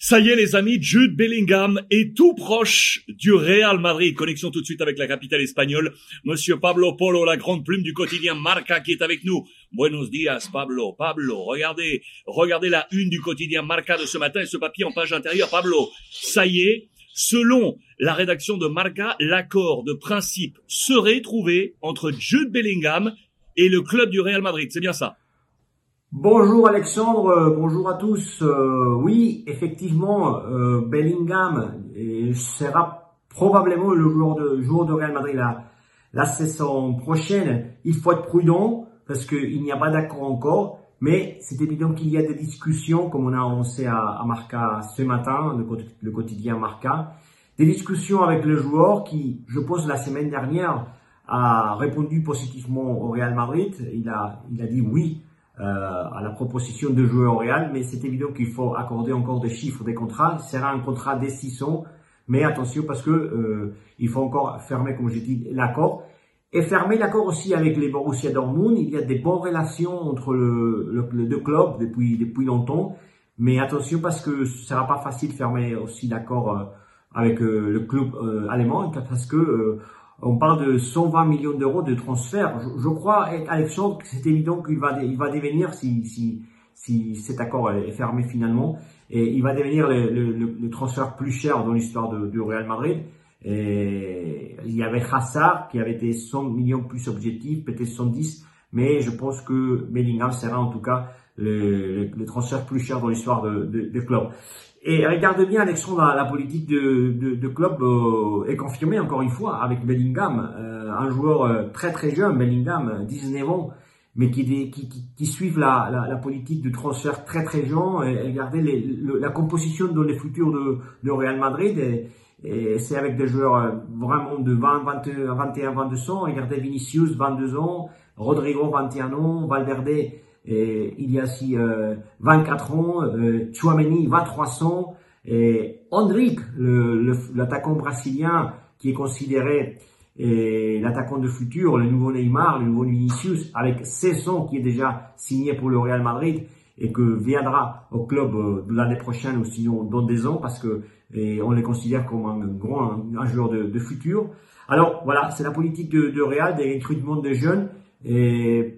Ça y est les amis, Jude Bellingham est tout proche du Real Madrid. Connexion tout de suite avec la capitale espagnole. Monsieur Pablo Polo, la grande plume du quotidien Marca qui est avec nous. Buenos días Pablo. Pablo, regardez, regardez la une du quotidien Marca de ce matin et ce papier en page intérieure. Pablo, ça y est, selon la rédaction de Marca, l'accord de principe serait trouvé entre Jude Bellingham et le club du Real Madrid. C'est bien ça? Bonjour Alexandre, euh, bonjour à tous. Euh, oui, effectivement, euh, Bellingham sera probablement le joueur de, de Real Madrid la, saison prochaine. Il faut être prudent parce qu'il n'y a pas d'accord encore, mais c'est évident qu'il y a des discussions, comme on a annoncé à, Marca ce matin, le, le, quotidien Marca, des discussions avec le joueur qui, je pense, la semaine dernière a répondu positivement au Real Madrid. Il a, il a dit oui à la proposition de jouer au Real, mais c'est évident qu'il faut accorder encore des chiffres des contrats. Ce sera un contrat des 600, mais attention parce que euh, il faut encore fermer, comme j'ai dit, l'accord. Et fermer l'accord aussi avec les Borussia Dortmund. Il y a des bonnes relations entre le, le, les deux clubs depuis, depuis longtemps. Mais attention parce que ce sera pas facile de fermer aussi l'accord euh, avec euh, le club euh, allemand parce que on parle de 120 millions d'euros de transfert. Je, crois, Alexandre, que c'est évident qu'il va, il va devenir, si, si, si cet accord est fermé finalement, et il va devenir le, le, le transfert plus cher dans l'histoire du Real Madrid. Et il y avait Hazard qui avait été 100 millions plus objectif, peut-être 110, mais je pense que Bellingham sera en tout cas le, le, transfert plus cher dans l'histoire de, de, de, club. Et regarde bien, Alexandre, la, politique de, de, de club euh, est confirmée encore une fois avec Bellingham, euh, un joueur euh, très très jeune, Bellingham, 19 ans, mais qui, qui, qui, qui suivent la, la, la, politique de transfert très très jeune. Et, regardez les, la composition dans les futurs de, de Real Madrid. Et, et c'est avec des joueurs vraiment de 20, 21, 21, 22 ans. Regardez Vinicius, 22 ans, Rodrigo, 21 ans, Valverde, et il y a aussi euh, 24 ans, euh, Chouameni, 23 ans, et Hendrik, l'attaquant brésilien qui est considéré l'attaquant de futur, le nouveau Neymar, le nouveau Vinicius, avec 16 ans qui est déjà signé pour le Real Madrid et que viendra au club euh, l'année prochaine ou sinon dans des ans parce que et on les considère comme un grand un, joueur de, de, futur. Alors voilà, c'est la politique de, de Real, des recrutements de jeunes et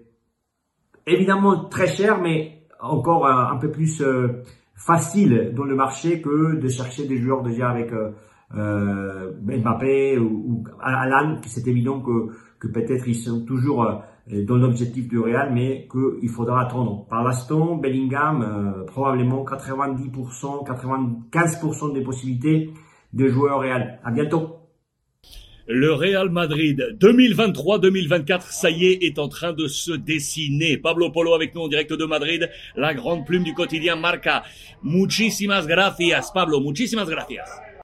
évidemment très cher, mais encore un, peu plus euh, facile dans le marché que de chercher des joueurs déjà avec euh, euh Mbappé ou, ou Alan. C'est évident que, que peut-être ils sont toujours euh, dans l'objectif du Real, mais qu'il faudra attendre. Par l'instant, Bellingham, probablement 90%, 95% des possibilités de jouer au Real. À bientôt le Real Madrid 2023-2024, ça y est, est en train de se dessiner. Pablo Polo avec nous en direct de Madrid, la grande plume du quotidien Marca. Muchísimas gracias, Pablo, muchísimas gracias.